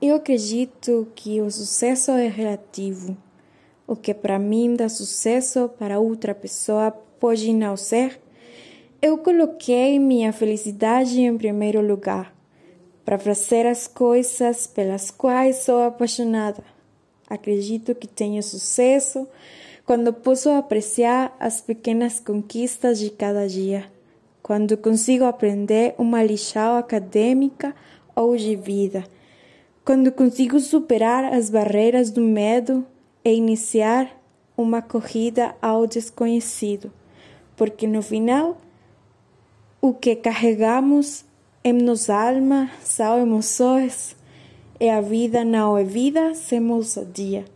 Eu acredito que o sucesso é relativo. O que para mim dá sucesso, para outra pessoa pode não ser. Eu coloquei minha felicidade em primeiro lugar, para fazer as coisas pelas quais sou apaixonada. Acredito que tenho sucesso quando posso apreciar as pequenas conquistas de cada dia, quando consigo aprender uma lição acadêmica ou de vida quando consigo superar as barreiras do medo e iniciar uma corrida ao desconhecido, porque no final o que carregamos em nossa alma são emoções e a vida não é vida sem ousadia.